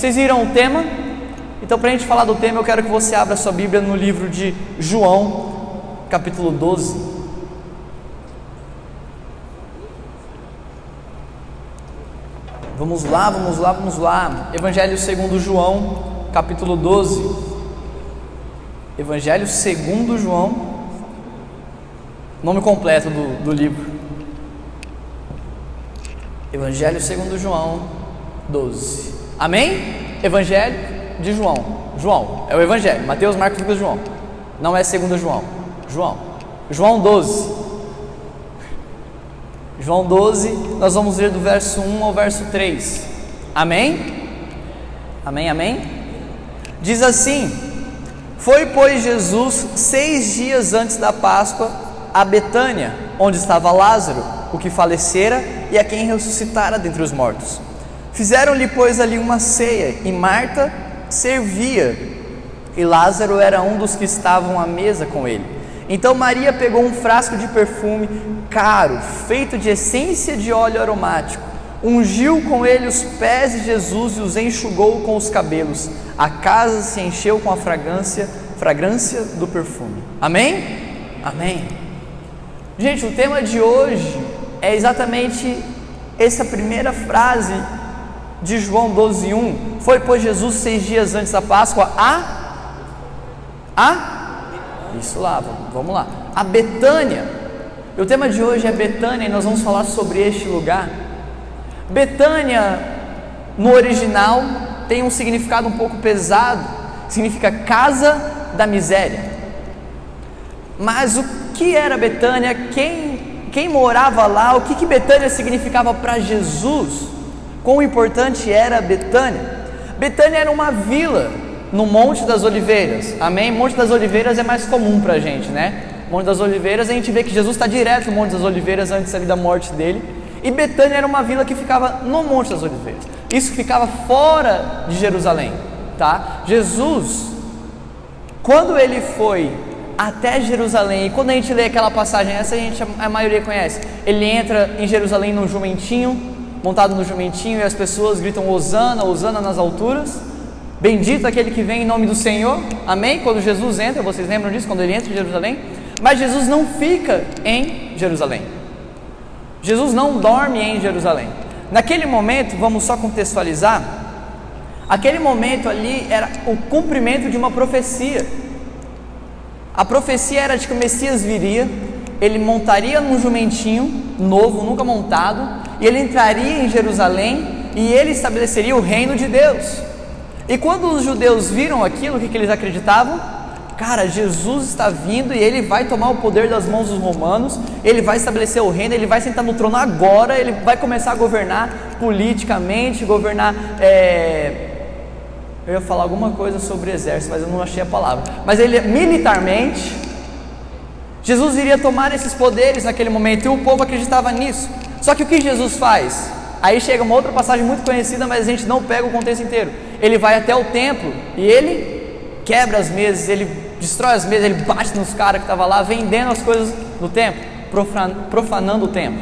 Vocês viram o tema? Então, para a gente falar do tema, eu quero que você abra sua Bíblia no livro de João, capítulo 12. Vamos lá, vamos lá, vamos lá. Evangelho segundo João, capítulo 12. Evangelho segundo João, nome completo do, do livro. Evangelho segundo João 12. Amém? Evangelho de João. João, é o Evangelho. Mateus, Marcos, Lucas, João. Não é segundo João. João. João 12. João 12, nós vamos ler do verso 1 ao verso 3. Amém? Amém, amém? Diz assim: Foi, pois, Jesus seis dias antes da Páscoa a Betânia, onde estava Lázaro, o que falecera e a quem ressuscitara dentre os mortos. Fizeram-lhe, pois, ali uma ceia, e Marta servia, e Lázaro era um dos que estavam à mesa com ele. Então Maria pegou um frasco de perfume caro, feito de essência de óleo aromático, ungiu com ele os pés de Jesus e os enxugou com os cabelos. A casa se encheu com a fragrância, fragrância do perfume. Amém? Amém. Gente, o tema de hoje é exatamente essa primeira frase de João 12:1. Foi pois Jesus seis dias antes da Páscoa a a isso lá, vamos lá. A Betânia. O tema de hoje é Betânia e nós vamos falar sobre este lugar. Betânia, no original, tem um significado um pouco pesado. Significa casa da miséria. Mas o que era Betânia? Quem, quem morava lá? O que, que Betânia significava para Jesus? Quão importante era Betânia? Betânia era uma vila no Monte das Oliveiras. Amém? Monte das Oliveiras é mais comum para a gente, né? Monte das Oliveiras, a gente vê que Jesus está direto no Monte das Oliveiras antes ali da morte dele. E Betânia era uma vila que ficava no Monte das Oliveiras. Isso ficava fora de Jerusalém, tá? Jesus, quando ele foi até Jerusalém, e quando a gente lê aquela passagem, essa a, gente, a maioria conhece, ele entra em Jerusalém num jumentinho, montado no jumentinho, e as pessoas gritam Osana, Osana nas alturas. Bendito aquele que vem em nome do Senhor. Amém? Quando Jesus entra, vocês lembram disso? Quando ele entra em Jerusalém? Mas Jesus não fica em Jerusalém. Jesus não dorme em Jerusalém. Naquele momento, vamos só contextualizar. Aquele momento ali era o cumprimento de uma profecia. A profecia era de que o Messias viria, ele montaria num jumentinho novo, nunca montado, e ele entraria em Jerusalém e ele estabeleceria o reino de Deus. E quando os judeus viram aquilo, o que, que eles acreditavam? Cara, Jesus está vindo e ele vai tomar o poder das mãos dos romanos, ele vai estabelecer o reino, ele vai sentar no trono agora, ele vai começar a governar politicamente, governar. É... Eu ia falar alguma coisa sobre exército, mas eu não achei a palavra. Mas ele militarmente, Jesus iria tomar esses poderes naquele momento e o povo acreditava nisso. Só que o que Jesus faz? Aí chega uma outra passagem muito conhecida, mas a gente não pega o contexto inteiro. Ele vai até o templo e ele quebra as mesas, ele destrói as mesas, ele bate nos caras que estavam lá vendendo as coisas no templo, profanando o templo.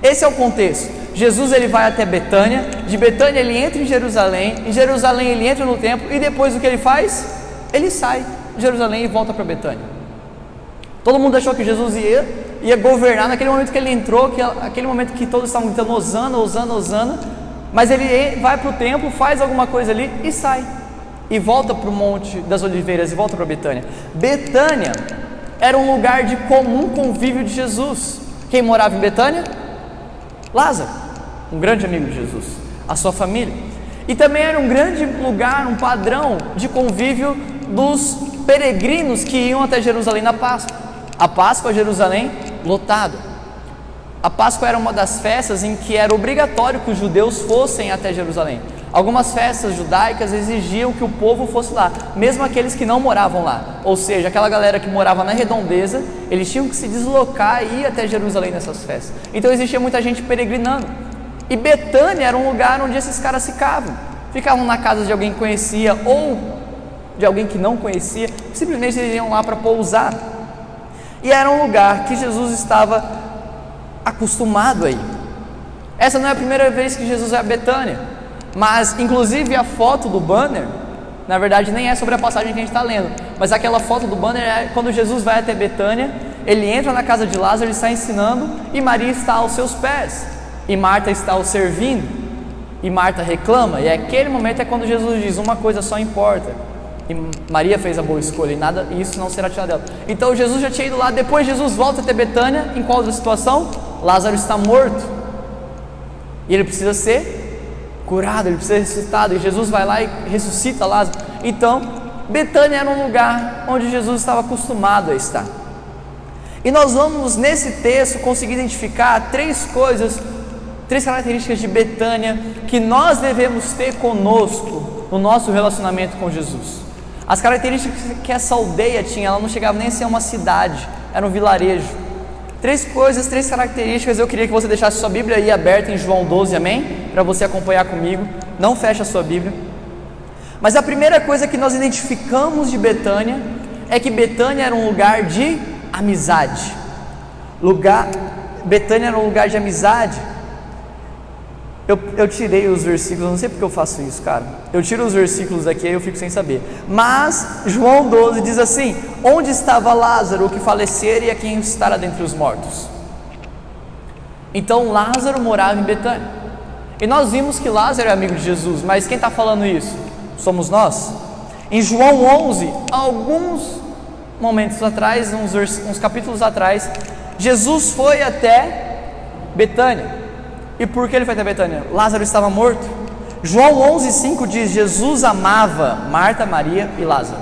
Esse é o contexto. Jesus ele vai até Betânia, de Betânia ele entra em Jerusalém, em Jerusalém ele entra no templo e depois o que ele faz? Ele sai de Jerusalém e volta para Betânia. Todo mundo achou que Jesus ia, ia governar naquele momento que ele entrou, que, aquele momento que todos estavam gritando Osana, Osana, Osana, mas ele vai para o templo, faz alguma coisa ali e sai. E volta para o Monte das Oliveiras e volta para Betânia. Betânia era um lugar de comum convívio de Jesus. Quem morava em Betânia? Lázaro, um grande amigo de Jesus, a sua família. E também era um grande lugar, um padrão de convívio dos peregrinos que iam até Jerusalém na Páscoa. A Páscoa, Jerusalém, lotado. A Páscoa era uma das festas em que era obrigatório que os judeus fossem até Jerusalém. Algumas festas judaicas exigiam que o povo fosse lá, mesmo aqueles que não moravam lá. Ou seja, aquela galera que morava na redondeza, eles tinham que se deslocar e ir até Jerusalém nessas festas. Então existia muita gente peregrinando. E Betânia era um lugar onde esses caras ficavam. Ficavam na casa de alguém que conhecia ou de alguém que não conhecia, simplesmente eles iam lá para pousar. E era um lugar que Jesus estava acostumado a ir. Essa não é a primeira vez que Jesus vai a Betânia. Mas, inclusive, a foto do banner, na verdade, nem é sobre a passagem que a gente está lendo, mas aquela foto do banner é quando Jesus vai até Betânia, ele entra na casa de Lázaro, ele está ensinando e Maria está aos seus pés, e Marta está o servindo, e Marta reclama, e aquele momento é quando Jesus diz: Uma coisa só importa. E Maria fez a boa escolha, e nada, e isso não será tirado dela. Então Jesus já tinha ido lá, depois Jesus volta até Betânia, em qual situação? Lázaro está morto. E ele precisa ser curado, ele precisa ser ressuscitado, e Jesus vai lá e ressuscita Lázaro. Então, Betânia era um lugar onde Jesus estava acostumado a estar. E nós vamos nesse texto conseguir identificar três coisas, três características de Betânia que nós devemos ter conosco no nosso relacionamento com Jesus. As características que essa aldeia tinha, ela não chegava nem a ser uma cidade, era um vilarejo. Três coisas, três características. Eu queria que você deixasse sua Bíblia aí aberta em João 12, amém? Para você acompanhar comigo. Não feche a sua Bíblia. Mas a primeira coisa que nós identificamos de Betânia é que Betânia era um lugar de amizade. Lugar, Betânia era um lugar de amizade. Eu, eu tirei os versículos, não sei porque eu faço isso, cara. Eu tiro os versículos daqui e eu fico sem saber. Mas João 12 diz assim: Onde estava Lázaro, o que falecera e a quem estará dentre os mortos? Então Lázaro morava em Betânia. E nós vimos que Lázaro é amigo de Jesus, mas quem está falando isso? Somos nós. Em João 11, alguns momentos atrás, uns, uns capítulos atrás, Jesus foi até Betânia. E por que ele foi até Betânia? Lázaro estava morto. João 11,5 diz: Jesus amava Marta, Maria e Lázaro.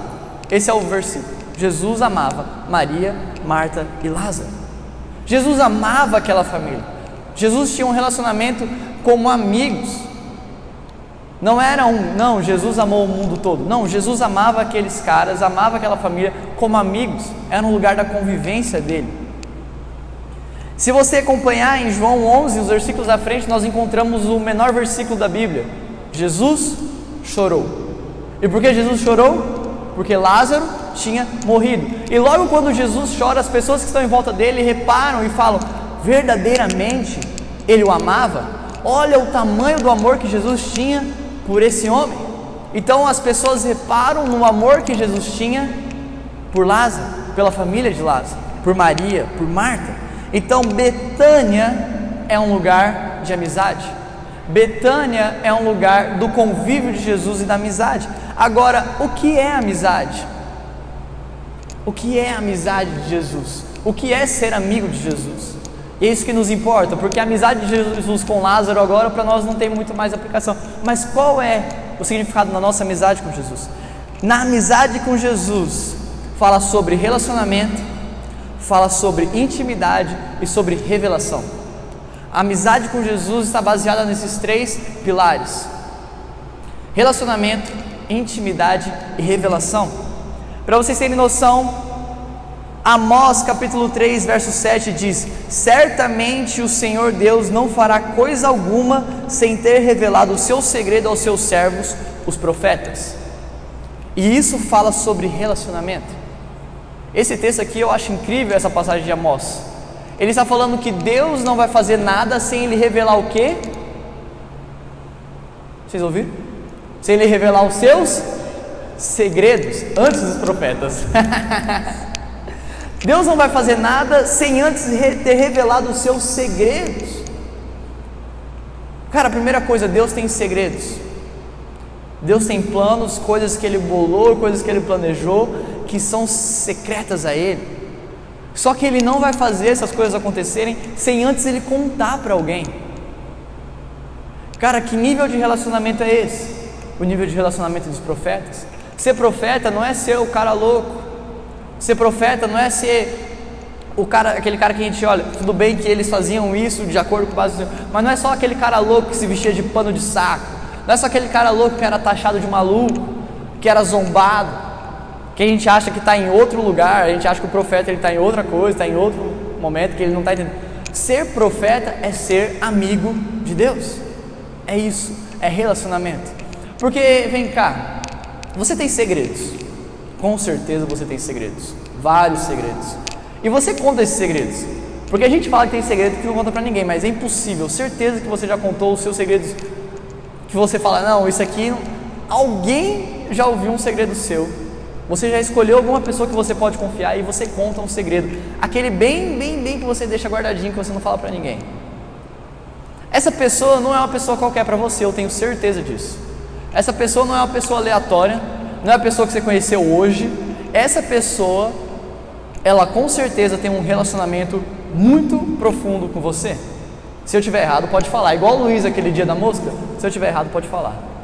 Esse é o versículo. Jesus amava Maria, Marta e Lázaro. Jesus amava aquela família. Jesus tinha um relacionamento como amigos. Não era um, não, Jesus amou o mundo todo. Não, Jesus amava aqueles caras, amava aquela família como amigos. Era um lugar da convivência dele. Se você acompanhar em João 11, os versículos à frente, nós encontramos o menor versículo da Bíblia. Jesus chorou. E por que Jesus chorou? Porque Lázaro tinha morrido. E logo quando Jesus chora, as pessoas que estão em volta dele reparam e falam: verdadeiramente ele o amava? Olha o tamanho do amor que Jesus tinha por esse homem. Então as pessoas reparam no amor que Jesus tinha por Lázaro, pela família de Lázaro, por Maria, por Marta. Então, Betânia é um lugar de amizade. Betânia é um lugar do convívio de Jesus e da amizade. Agora, o que é amizade? O que é amizade de Jesus? O que é ser amigo de Jesus? E é isso que nos importa, porque a amizade de Jesus com Lázaro agora para nós não tem muito mais aplicação. Mas qual é o significado da nossa amizade com Jesus? Na amizade com Jesus, fala sobre relacionamento, fala sobre intimidade e sobre revelação. A amizade com Jesus está baseada nesses três pilares: relacionamento, intimidade e revelação. Para vocês terem noção, Amós capítulo 3, verso 7 diz: Certamente o Senhor Deus não fará coisa alguma sem ter revelado o seu segredo aos seus servos, os profetas. E isso fala sobre relacionamento. Esse texto aqui eu acho incrível essa passagem de Amós. Ele está falando que Deus não vai fazer nada sem ele revelar o quê? Vocês ouviram? Sem ele revelar os seus segredos antes dos profetas. Deus não vai fazer nada sem antes ter revelado os seus segredos. Cara, a primeira coisa, Deus tem segredos. Deus tem planos, coisas que Ele bolou, coisas que Ele planejou, que são secretas a Ele. Só que Ele não vai fazer essas coisas acontecerem sem antes Ele contar para alguém. Cara, que nível de relacionamento é esse? O nível de relacionamento dos profetas. Ser profeta não é ser o cara louco. Ser profeta não é ser o cara, aquele cara que a gente olha, tudo bem que eles faziam isso de acordo com o base, mas não é só aquele cara louco que se vestia de pano de saco. Não é só aquele cara louco que era taxado de maluco, que era zombado que a gente acha que está em outro lugar, a gente acha que o profeta está em outra coisa, está em outro momento que ele não está entendendo. Ser profeta é ser amigo de Deus, é isso, é relacionamento. Porque, vem cá, você tem segredos, com certeza você tem segredos, vários segredos, e você conta esses segredos, porque a gente fala que tem segredo que não conta para ninguém, mas é impossível, certeza que você já contou os seus segredos que você fala, não, isso aqui, alguém já ouviu um segredo seu. Você já escolheu alguma pessoa que você pode confiar e você conta um segredo. Aquele bem, bem, bem que você deixa guardadinho, que você não fala para ninguém. Essa pessoa não é uma pessoa qualquer para você, eu tenho certeza disso. Essa pessoa não é uma pessoa aleatória, não é a pessoa que você conheceu hoje. Essa pessoa, ela com certeza tem um relacionamento muito profundo com você. Se eu tiver errado, pode falar. Igual o Luiz aquele dia da mosca. Se eu tiver errado, pode falar.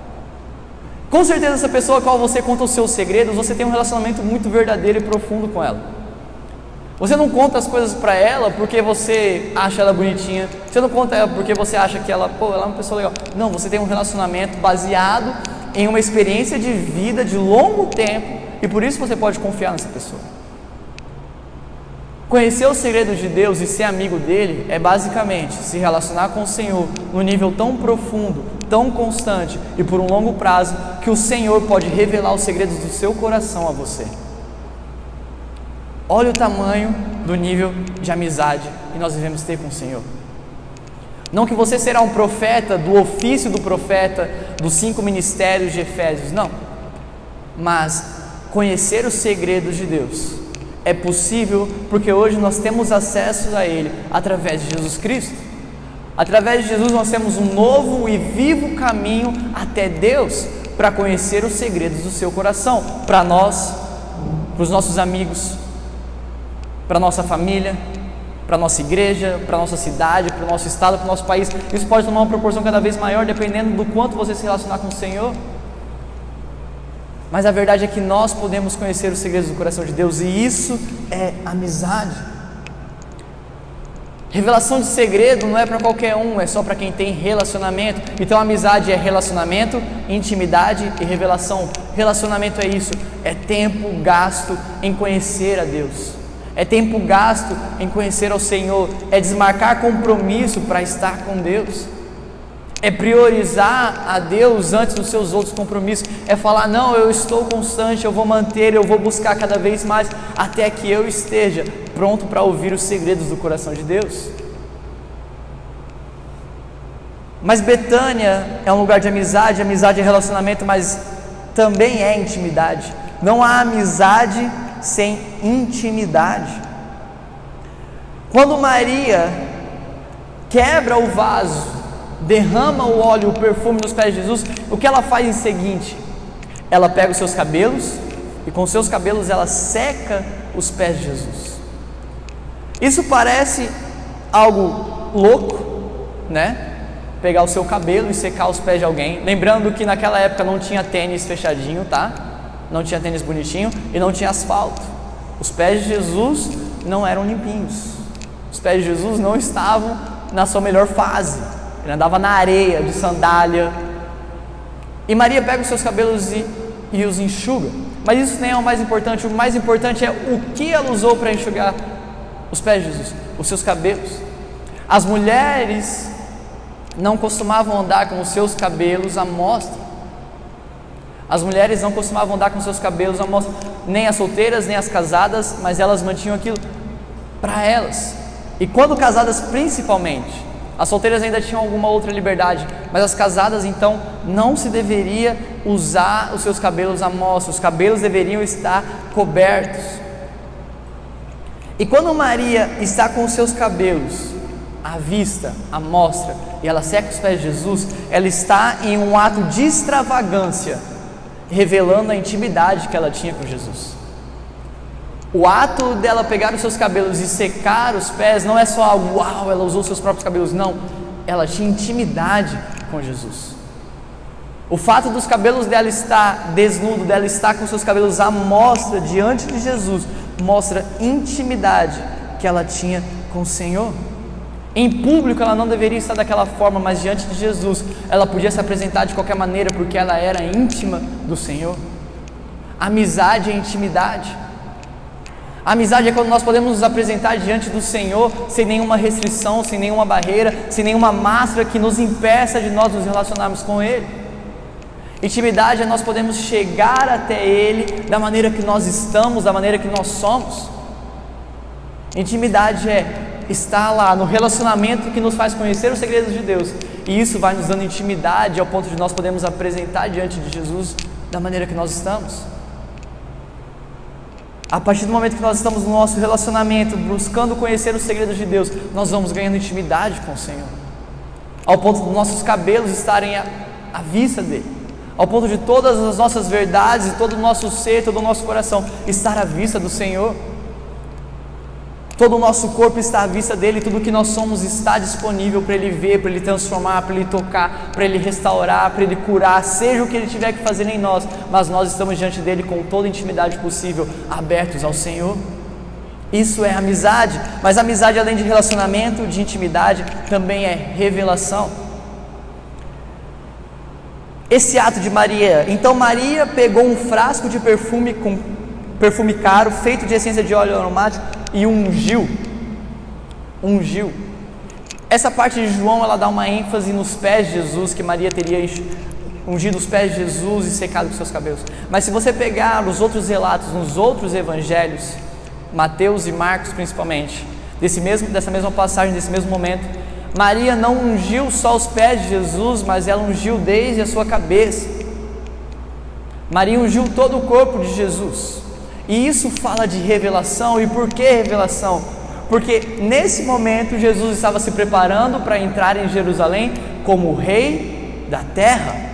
Com certeza essa pessoa a qual você conta os seus segredos, você tem um relacionamento muito verdadeiro e profundo com ela. Você não conta as coisas para ela porque você acha ela bonitinha. Você não conta ela porque você acha que ela, pô, ela é uma pessoa legal. Não, você tem um relacionamento baseado em uma experiência de vida de longo tempo e por isso você pode confiar nessa pessoa. Conhecer os segredos de Deus e ser amigo dele é basicamente se relacionar com o Senhor no nível tão profundo, tão constante e por um longo prazo que o Senhor pode revelar os segredos do seu coração a você. Olha o tamanho do nível de amizade que nós devemos ter com o Senhor. Não que você será um profeta do ofício do profeta dos cinco ministérios de Efésios, não. Mas conhecer os segredos de Deus é possível porque hoje nós temos acesso a Ele através de Jesus Cristo. Através de Jesus nós temos um novo e vivo caminho até Deus para conhecer os segredos do seu coração, para nós, para os nossos amigos, para nossa família, para nossa igreja, para nossa cidade, para o nosso estado, para o nosso país. Isso pode tomar uma proporção cada vez maior dependendo do quanto você se relacionar com o Senhor. Mas a verdade é que nós podemos conhecer os segredos do coração de Deus e isso é amizade. Revelação de segredo não é para qualquer um, é só para quem tem relacionamento. Então, amizade é relacionamento, intimidade e revelação. Relacionamento é isso, é tempo gasto em conhecer a Deus, é tempo gasto em conhecer ao Senhor, é desmarcar compromisso para estar com Deus é priorizar a Deus antes dos seus outros compromissos, é falar: não, eu estou constante, eu vou manter, eu vou buscar cada vez mais, até que eu esteja pronto para ouvir os segredos do coração de Deus. Mas Betânia é um lugar de amizade, amizade é relacionamento, mas também é intimidade. Não há amizade sem intimidade. Quando Maria quebra o vaso derrama o óleo, o perfume nos pés de Jesus, o que ela faz em seguinte? Ela pega os seus cabelos e com seus cabelos ela seca os pés de Jesus. Isso parece algo louco, né? Pegar o seu cabelo e secar os pés de alguém. Lembrando que naquela época não tinha tênis fechadinho, tá? Não tinha tênis bonitinho e não tinha asfalto. Os pés de Jesus não eram limpinhos. Os pés de Jesus não estavam na sua melhor fase. Ele andava na areia, de sandália. E Maria pega os seus cabelos e, e os enxuga. Mas isso nem é o mais importante. O mais importante é o que ela usou para enxugar os pés de Jesus, os seus cabelos. As mulheres não costumavam andar com os seus cabelos à mostra. As mulheres não costumavam andar com seus cabelos à mostra, nem as solteiras, nem as casadas, mas elas mantinham aquilo para elas. E quando casadas, principalmente, as solteiras ainda tinham alguma outra liberdade, mas as casadas então não se deveria usar os seus cabelos à mostra, os cabelos deveriam estar cobertos. E quando Maria está com os seus cabelos à vista, à mostra, e ela seca os pés de Jesus, ela está em um ato de extravagância, revelando a intimidade que ela tinha com Jesus. O ato dela pegar os seus cabelos e secar os pés não é só algo, uau, ela usou seus próprios cabelos, não. Ela tinha intimidade com Jesus. O fato dos cabelos dela estar desnudo, dela estar com seus cabelos à mostra diante de Jesus, mostra intimidade que ela tinha com o Senhor. Em público ela não deveria estar daquela forma, mas diante de Jesus ela podia se apresentar de qualquer maneira porque ela era íntima do Senhor. Amizade é intimidade. Amizade é quando nós podemos nos apresentar diante do Senhor sem nenhuma restrição, sem nenhuma barreira, sem nenhuma máscara que nos impeça de nós nos relacionarmos com Ele. Intimidade é nós podemos chegar até Ele da maneira que nós estamos, da maneira que nós somos. Intimidade é está lá no relacionamento que nos faz conhecer os segredos de Deus. E isso vai nos dando intimidade ao ponto de nós podermos apresentar diante de Jesus da maneira que nós estamos. A partir do momento que nós estamos no nosso relacionamento, buscando conhecer os segredos de Deus, nós vamos ganhando intimidade com o Senhor. Ao ponto dos nossos cabelos estarem à vista dele. Ao ponto de todas as nossas verdades, todo o nosso ser, todo o nosso coração estar à vista do Senhor. Todo o nosso corpo está à vista dele, tudo que nós somos está disponível para ele ver, para ele transformar, para ele tocar, para ele restaurar, para ele curar, seja o que ele tiver que fazer em nós, mas nós estamos diante dele com toda a intimidade possível, abertos ao Senhor. Isso é amizade, mas amizade além de relacionamento, de intimidade, também é revelação. Esse ato de Maria, então Maria pegou um frasco de perfume com perfume caro, feito de essência de óleo aromático e ungiu. Ungiu. Essa parte de João ela dá uma ênfase nos pés de Jesus, que Maria teria ungido os pés de Jesus e secado com seus cabelos. Mas se você pegar os outros relatos nos outros evangelhos, Mateus e Marcos principalmente, desse mesmo, dessa mesma passagem, desse mesmo momento, Maria não ungiu só os pés de Jesus, mas ela ungiu desde a sua cabeça. Maria ungiu todo o corpo de Jesus. E isso fala de revelação. E por que revelação? Porque nesse momento Jesus estava se preparando para entrar em Jerusalém como rei da terra.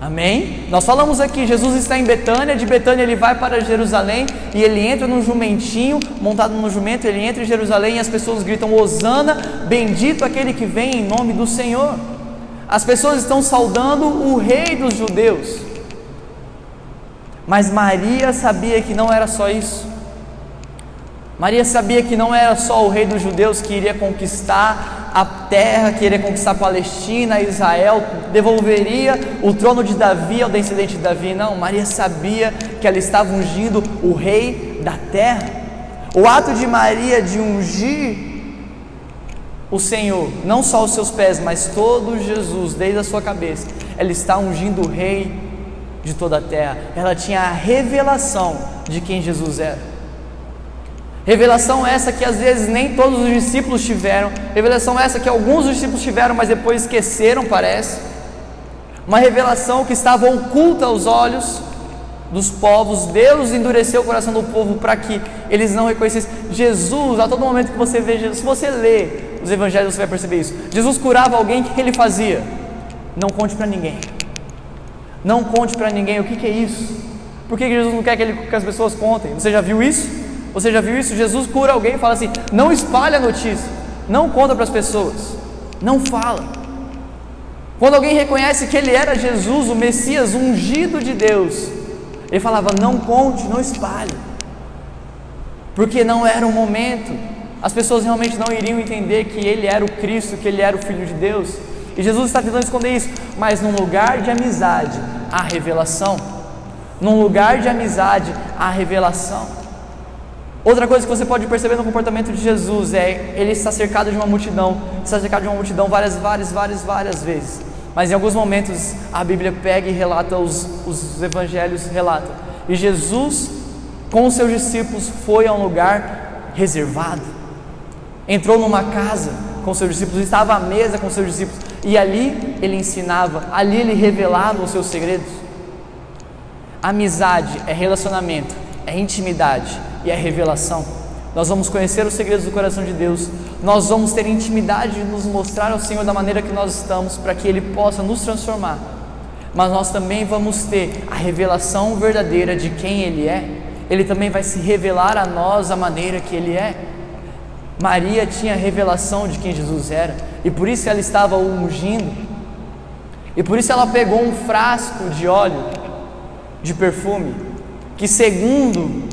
Amém? Nós falamos aqui, Jesus está em Betânia, de Betânia ele vai para Jerusalém e ele entra num jumentinho, montado no jumento, ele entra em Jerusalém e as pessoas gritam: Hosana, bendito aquele que vem em nome do Senhor. As pessoas estão saudando o rei dos judeus. Mas Maria sabia que não era só isso. Maria sabia que não era só o rei dos judeus que iria conquistar a terra, que iria conquistar a Palestina, Israel, devolveria o trono de Davi ao descendente de Davi. Não, Maria sabia que ela estava ungindo o rei da terra. O ato de Maria de ungir o Senhor, não só os seus pés, mas todo Jesus, desde a sua cabeça, ela está ungindo o rei de toda a terra. Ela tinha a revelação de quem Jesus era. Revelação essa que às vezes nem todos os discípulos tiveram. Revelação essa que alguns discípulos tiveram, mas depois esqueceram, parece. Uma revelação que estava oculta aos olhos dos povos. Deus endureceu o coração do povo para que eles não reconhecessem Jesus. A todo momento que você vê Jesus, se você lê os evangelhos, você vai perceber isso. Jesus curava alguém, o que ele fazia? Não conte para ninguém. Não conte para ninguém o que, que, é isso. Por que Jesus não quer que, ele, que as pessoas contem? Você já viu isso? Você já viu isso? Jesus cura alguém e fala assim: não espalhe a notícia, não conta para as pessoas, não fala. Quando alguém reconhece que ele era Jesus, o Messias, ungido de Deus, ele falava: não conte, não espalhe, porque não era o momento. As pessoas realmente não iriam entender que ele era o Cristo, que ele era o Filho de Deus. E Jesus está tentando esconder isso, mas num lugar de amizade, há revelação. Num lugar de amizade, há revelação. Outra coisa que você pode perceber no comportamento de Jesus é ele está cercado de uma multidão, está cercado de uma multidão várias, várias, várias, várias vezes. Mas em alguns momentos a Bíblia pega e relata, os, os evangelhos relatam. E Jesus, com os seus discípulos, foi a um lugar reservado. Entrou numa casa com seus discípulos, estava à mesa com seus discípulos e ali ele ensinava, ali ele revelava os seus segredos. Amizade é relacionamento, é intimidade e é revelação. Nós vamos conhecer os segredos do coração de Deus, nós vamos ter intimidade de nos mostrar ao Senhor da maneira que nós estamos, para que Ele possa nos transformar. Mas nós também vamos ter a revelação verdadeira de quem Ele é. Ele também vai se revelar a nós a maneira que Ele é. Maria tinha revelação de quem Jesus era, e por isso ela estava ungindo, e por isso ela pegou um frasco de óleo, de perfume, que segundo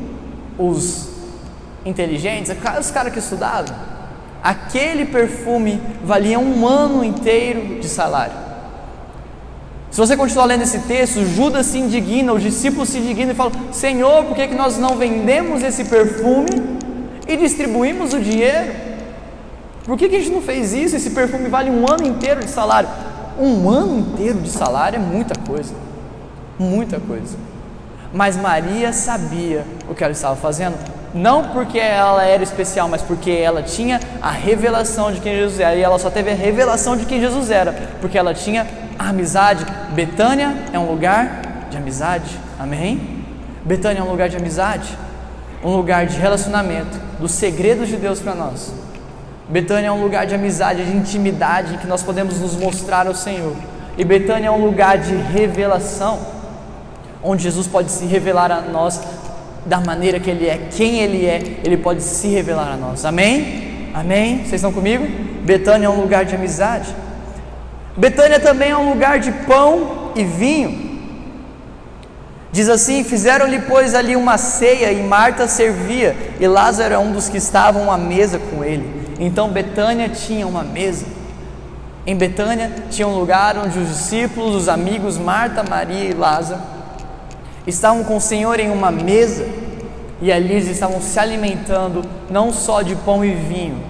os inteligentes, os caras que estudavam, aquele perfume valia um ano inteiro de salário. Se você continuar lendo esse texto, Judas se indigna, os discípulos se indignam e falam: Senhor, por que, que nós não vendemos esse perfume e distribuímos o dinheiro. Por que, que a gente não fez isso? Esse perfume vale um ano inteiro de salário. Um ano inteiro de salário é muita coisa. Muita coisa. Mas Maria sabia o que ela estava fazendo Não porque ela era especial, mas porque ela tinha a revelação de quem Jesus era. E ela só teve a revelação de quem Jesus era, porque ela tinha a amizade. Betânia é um lugar de amizade. Amém? Betânia é um lugar de amizade, um lugar de relacionamento, dos segredos de Deus para nós. Betânia é um lugar de amizade, de intimidade, em que nós podemos nos mostrar ao Senhor. E Betânia é um lugar de revelação, onde Jesus pode se revelar a nós da maneira que Ele é, quem Ele é, Ele pode se revelar a nós. Amém? Amém? Vocês estão comigo? Betânia é um lugar de amizade. Betânia também é um lugar de pão e vinho. Diz assim: Fizeram-lhe, pois, ali uma ceia, e Marta servia, e Lázaro era um dos que estavam à mesa com ele. Então Betânia tinha uma mesa. Em Betânia tinha um lugar onde os discípulos, os amigos, Marta, Maria e Lázaro, estavam com o Senhor em uma mesa e ali eles estavam se alimentando não só de pão e vinho,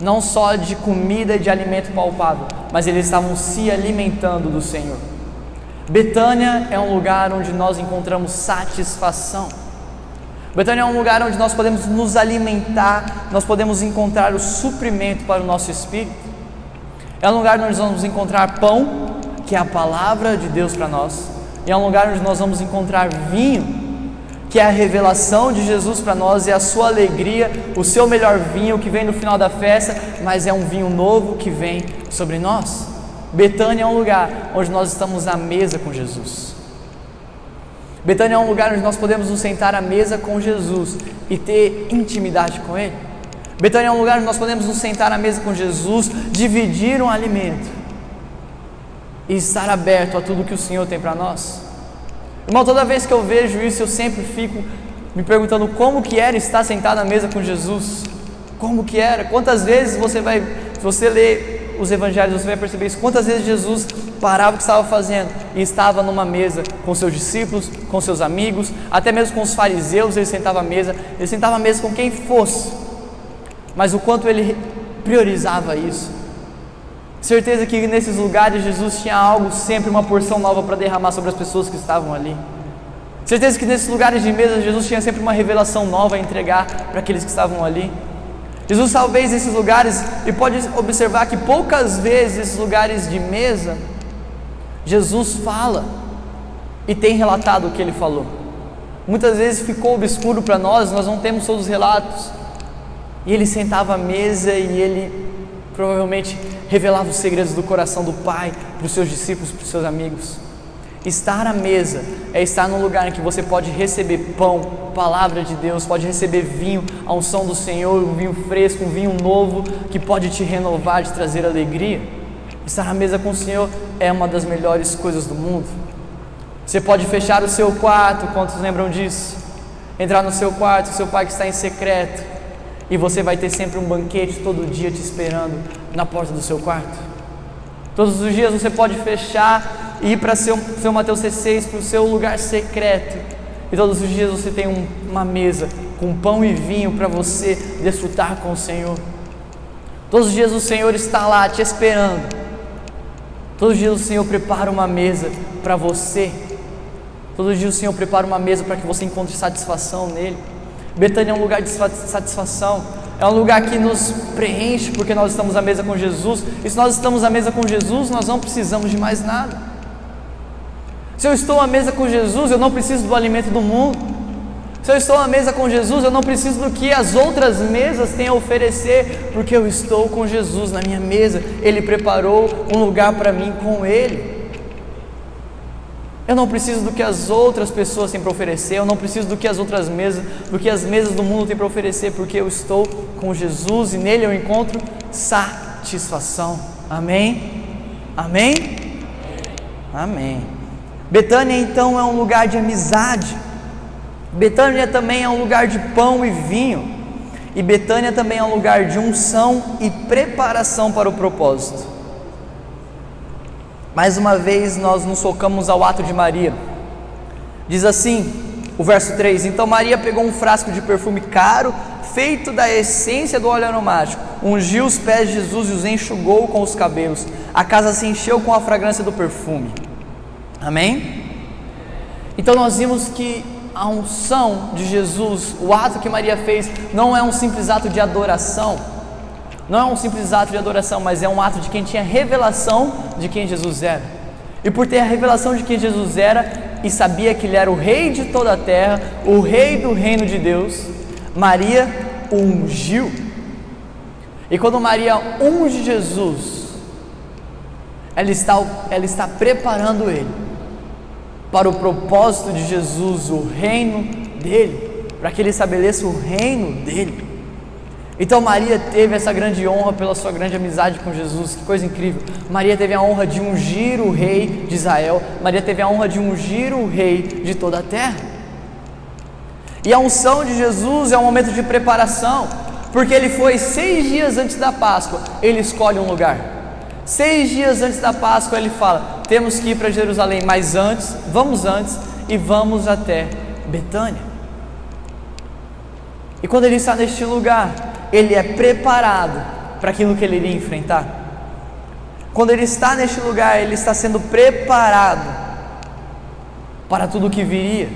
não só de comida e de alimento palpável, mas eles estavam se alimentando do Senhor. Betânia é um lugar onde nós encontramos satisfação. Betânia é um lugar onde nós podemos nos alimentar, nós podemos encontrar o suprimento para o nosso espírito. É um lugar onde nós vamos encontrar pão, que é a palavra de Deus para nós. E é um lugar onde nós vamos encontrar vinho, que é a revelação de Jesus para nós, é a sua alegria, o seu melhor vinho que vem no final da festa, mas é um vinho novo que vem sobre nós. Betânia é um lugar onde nós estamos à mesa com Jesus. Betânia é um lugar onde nós podemos nos sentar à mesa com Jesus e ter intimidade com Ele. Betânia é um lugar onde nós podemos nos sentar à mesa com Jesus, dividir um alimento e estar aberto a tudo que o Senhor tem para nós. Irmão, toda vez que eu vejo isso, eu sempre fico me perguntando como que era estar sentado à mesa com Jesus. Como que era? Quantas vezes você vai, se você ler os evangelhos, você vai perceber isso. Quantas vezes Jesus parava o que estava fazendo e estava numa mesa com seus discípulos, com seus amigos, até mesmo com os fariseus, ele sentava à mesa, ele sentava à mesa com quem fosse. Mas o quanto ele priorizava isso. Certeza que nesses lugares Jesus tinha algo, sempre uma porção nova para derramar sobre as pessoas que estavam ali. Certeza que nesses lugares de mesa Jesus tinha sempre uma revelação nova a entregar para aqueles que estavam ali. Jesus talvez nesses lugares, e pode observar que poucas vezes esses lugares de mesa, Jesus fala e tem relatado o que ele falou. Muitas vezes ficou obscuro para nós, nós não temos todos os relatos. E ele sentava à mesa e ele provavelmente revelava os segredos do coração do Pai para os seus discípulos, para os seus amigos. Estar à mesa é estar num lugar em que você pode receber pão, palavra de Deus, pode receber vinho, a unção do Senhor, um vinho fresco, um vinho novo que pode te renovar, te trazer alegria. Estar à mesa com o Senhor é uma das melhores coisas do mundo. Você pode fechar o seu quarto, quantos lembram disso? Entrar no seu quarto, seu pai que está em secreto, e você vai ter sempre um banquete todo dia te esperando na porta do seu quarto. Todos os dias você pode fechar e ir para seu, seu Mateus C6, para o seu lugar secreto. E todos os dias você tem um, uma mesa com pão e vinho para você desfrutar com o Senhor. Todos os dias o Senhor está lá te esperando. Todos os dias o Senhor prepara uma mesa para você. Todos os dias o Senhor prepara uma mesa para que você encontre satisfação nele. Betânia é um lugar de satisfação. É um lugar que nos preenche porque nós estamos à mesa com Jesus. E se nós estamos à mesa com Jesus, nós não precisamos de mais nada. Se eu estou à mesa com Jesus, eu não preciso do alimento do mundo. Se eu estou à mesa com Jesus, eu não preciso do que as outras mesas têm a oferecer, porque eu estou com Jesus na minha mesa. Ele preparou um lugar para mim com Ele. Eu não preciso do que as outras pessoas têm para oferecer, eu não preciso do que as outras mesas, do que as mesas do mundo têm para oferecer, porque eu estou com Jesus e nele eu encontro satisfação. Amém? Amém? Amém. Betânia então é um lugar de amizade. Betânia também é um lugar de pão e vinho. E Betânia também é um lugar de unção e preparação para o propósito. Mais uma vez nós nos focamos ao ato de Maria. Diz assim, o verso 3: Então Maria pegou um frasco de perfume caro, feito da essência do óleo aromático, ungiu os pés de Jesus e os enxugou com os cabelos. A casa se encheu com a fragrância do perfume. Amém? Então nós vimos que a unção de Jesus, o ato que Maria fez, não é um simples ato de adoração, não é um simples ato de adoração, mas é um ato de quem tinha revelação de quem Jesus era. E por ter a revelação de quem Jesus era e sabia que ele era o rei de toda a terra, o rei do reino de Deus, Maria o ungiu. E quando Maria unge Jesus, ela está, ela está preparando ele para o propósito de Jesus, o reino dele, para que ele estabeleça o reino dele. Então Maria teve essa grande honra pela sua grande amizade com Jesus, que coisa incrível. Maria teve a honra de ungir o rei de Israel, Maria teve a honra de ungir o rei de toda a terra. E a unção de Jesus é um momento de preparação, porque ele foi seis dias antes da Páscoa, ele escolhe um lugar. Seis dias antes da Páscoa, ele fala: temos que ir para Jerusalém, mas antes, vamos antes e vamos até Betânia. E quando ele está neste lugar, ele é preparado para aquilo que ele iria enfrentar. Quando ele está neste lugar, ele está sendo preparado para tudo o que viria.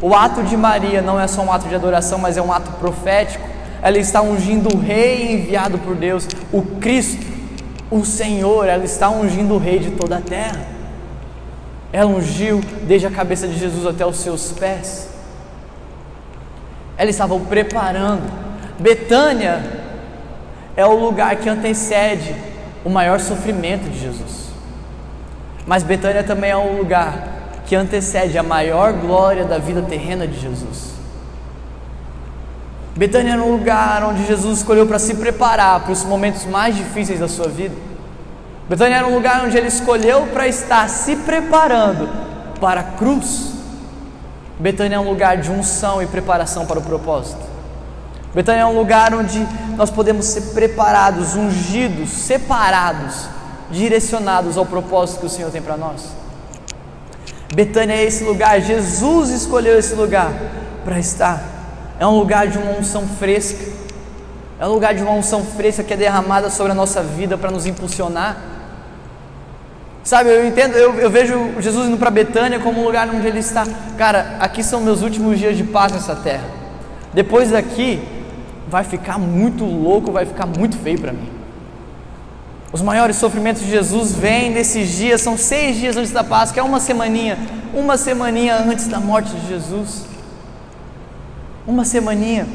O ato de Maria não é só um ato de adoração, mas é um ato profético. Ela está ungindo o rei enviado por Deus, o Cristo, o Senhor, ela está ungindo o rei de toda a terra. Ela ungiu desde a cabeça de Jesus até os seus pés. Ela estava o preparando Betânia é o lugar que antecede o maior sofrimento de Jesus. Mas Betânia também é o lugar que antecede a maior glória da vida terrena de Jesus. Betânia era um lugar onde Jesus escolheu para se preparar para os momentos mais difíceis da sua vida. Betânia era um lugar onde ele escolheu para estar se preparando para a cruz. Betânia é um lugar de unção e preparação para o propósito. Betânia é um lugar onde nós podemos ser preparados, ungidos, separados, direcionados ao propósito que o Senhor tem para nós. Betânia é esse lugar, Jesus escolheu esse lugar para estar. É um lugar de uma unção fresca, é um lugar de uma unção fresca que é derramada sobre a nossa vida para nos impulsionar. Sabe, eu entendo, eu, eu vejo Jesus indo para Betânia como um lugar onde Ele está. Cara, aqui são meus últimos dias de paz nessa terra. Depois daqui, vai ficar muito louco, vai ficar muito feio para mim. Os maiores sofrimentos de Jesus vêm nesses dias, são seis dias antes da Páscoa, é uma semaninha, uma semaninha antes da morte de Jesus. Uma semaninha.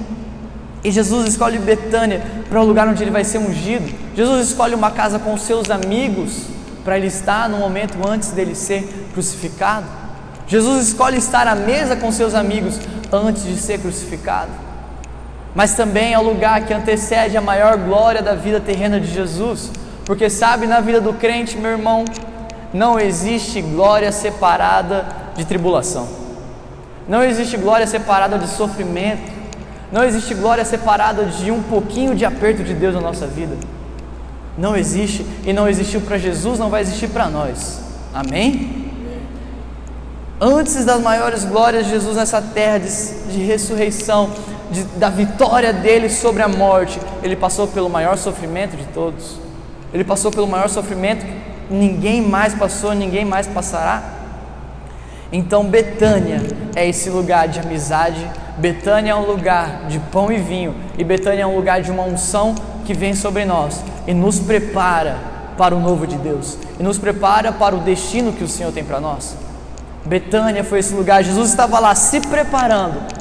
E Jesus escolhe Betânia para o lugar onde ele vai ser ungido. Jesus escolhe uma casa com seus amigos para ele estar no momento antes dele ser crucificado. Jesus escolhe estar à mesa com seus amigos antes de ser crucificado mas também é o lugar que antecede a maior glória da vida terrena de Jesus, porque sabe, na vida do crente, meu irmão, não existe glória separada de tribulação, não existe glória separada de sofrimento, não existe glória separada de um pouquinho de aperto de Deus na nossa vida. Não existe e não existiu para Jesus, não vai existir para nós. Amém? Antes das maiores glórias de Jesus nessa terra de, de ressurreição, de, da vitória dele sobre a morte, ele passou pelo maior sofrimento de todos. Ele passou pelo maior sofrimento que ninguém mais passou, ninguém mais passará. Então Betânia é esse lugar de amizade, Betânia é um lugar de pão e vinho, e Betânia é um lugar de uma unção que vem sobre nós e nos prepara para o novo de Deus, e nos prepara para o destino que o Senhor tem para nós. Betânia foi esse lugar, Jesus estava lá se preparando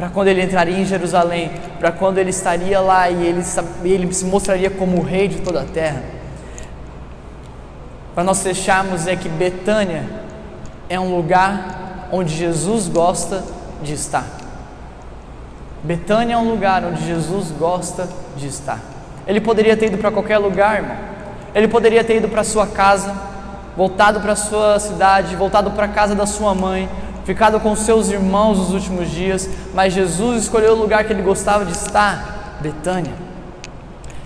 para quando ele entraria em Jerusalém, para quando ele estaria lá e ele, ele se mostraria como o rei de toda a terra. Para nós fecharmos é que Betânia é um lugar onde Jesus gosta de estar. Betânia é um lugar onde Jesus gosta de estar. Ele poderia ter ido para qualquer lugar, irmão. Ele poderia ter ido para sua casa, voltado para sua cidade, voltado para a casa da sua mãe, ficado com seus irmãos nos últimos dias, mas Jesus escolheu o lugar que ele gostava de estar, Betânia.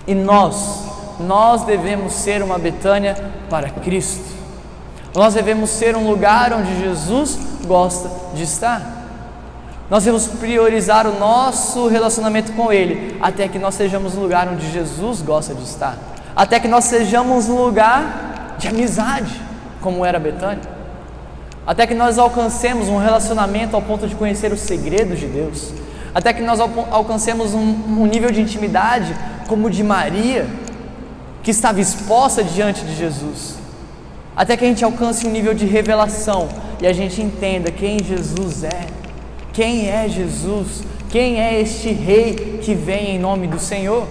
E nós, nós devemos ser uma Betânia para Cristo. Nós devemos ser um lugar onde Jesus gosta de estar. Nós devemos priorizar o nosso relacionamento com Ele, até que nós sejamos no lugar onde Jesus gosta de estar, até que nós sejamos um lugar de amizade, como era Betânia. Até que nós alcancemos um relacionamento ao ponto de conhecer os segredos de Deus, até que nós alcancemos um, um nível de intimidade como o de Maria, que estava exposta diante de Jesus, até que a gente alcance um nível de revelação e a gente entenda quem Jesus é, quem é Jesus, quem é este Rei que vem em nome do Senhor.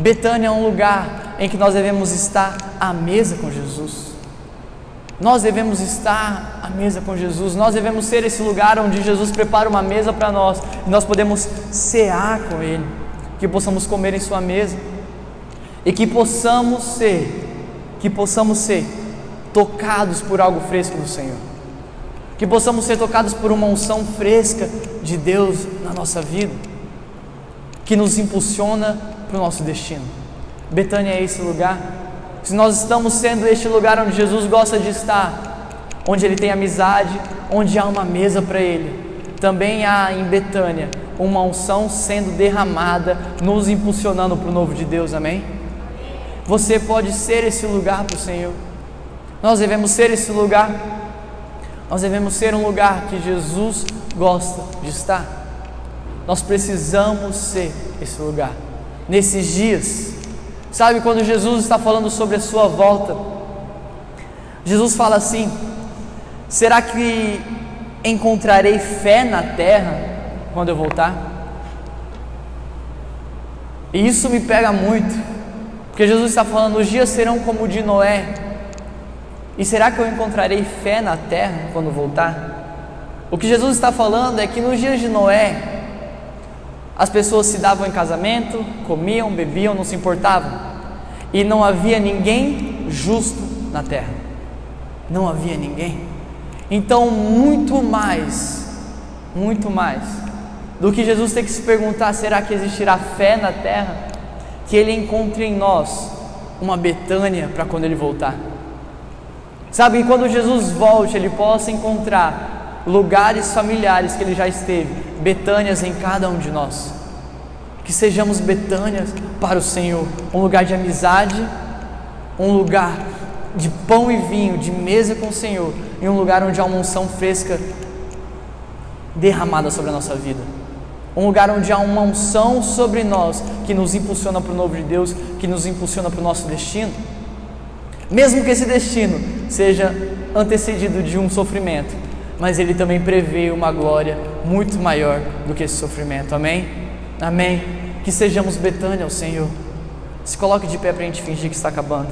Betânia é um lugar em que nós devemos estar à mesa com Jesus. Nós devemos estar à mesa com Jesus, nós devemos ser esse lugar onde Jesus prepara uma mesa para nós e nós podemos cear com Ele, que possamos comer em Sua mesa e que possamos ser, que possamos ser tocados por algo fresco do Senhor, que possamos ser tocados por uma unção fresca de Deus na nossa vida, que nos impulsiona para o nosso destino. Betânia é esse lugar. Se nós estamos sendo este lugar onde Jesus gosta de estar, onde Ele tem amizade, onde há uma mesa para Ele, também há em Betânia uma unção sendo derramada, nos impulsionando para o novo de Deus, amém? Você pode ser esse lugar para o Senhor. Nós devemos ser esse lugar. Nós devemos ser um lugar que Jesus gosta de estar. Nós precisamos ser esse lugar nesses dias. Sabe quando Jesus está falando sobre a sua volta? Jesus fala assim: Será que encontrarei fé na terra quando eu voltar? E isso me pega muito, porque Jesus está falando: os dias serão como o de Noé. E será que eu encontrarei fé na terra quando voltar? O que Jesus está falando é que nos dias de Noé, as pessoas se davam em casamento, comiam, bebiam, não se importavam. E não havia ninguém justo na terra. Não havia ninguém. Então, muito mais, muito mais do que Jesus tem que se perguntar: será que existirá fé na terra? Que Ele encontre em nós uma Betânia para quando Ele voltar. Sabe, quando Jesus volte, Ele possa encontrar lugares familiares que Ele já esteve, Betânias em cada um de nós. Que sejamos Betânias para o Senhor, um lugar de amizade, um lugar de pão e vinho, de mesa com o Senhor, e um lugar onde há uma unção fresca derramada sobre a nossa vida. Um lugar onde há uma unção sobre nós que nos impulsiona para o novo de Deus, que nos impulsiona para o nosso destino. Mesmo que esse destino seja antecedido de um sofrimento, mas ele também prevê uma glória muito maior do que esse sofrimento. Amém? Amém. Que sejamos Betânia ao Senhor. Se coloque de pé para a gente fingir que está acabando.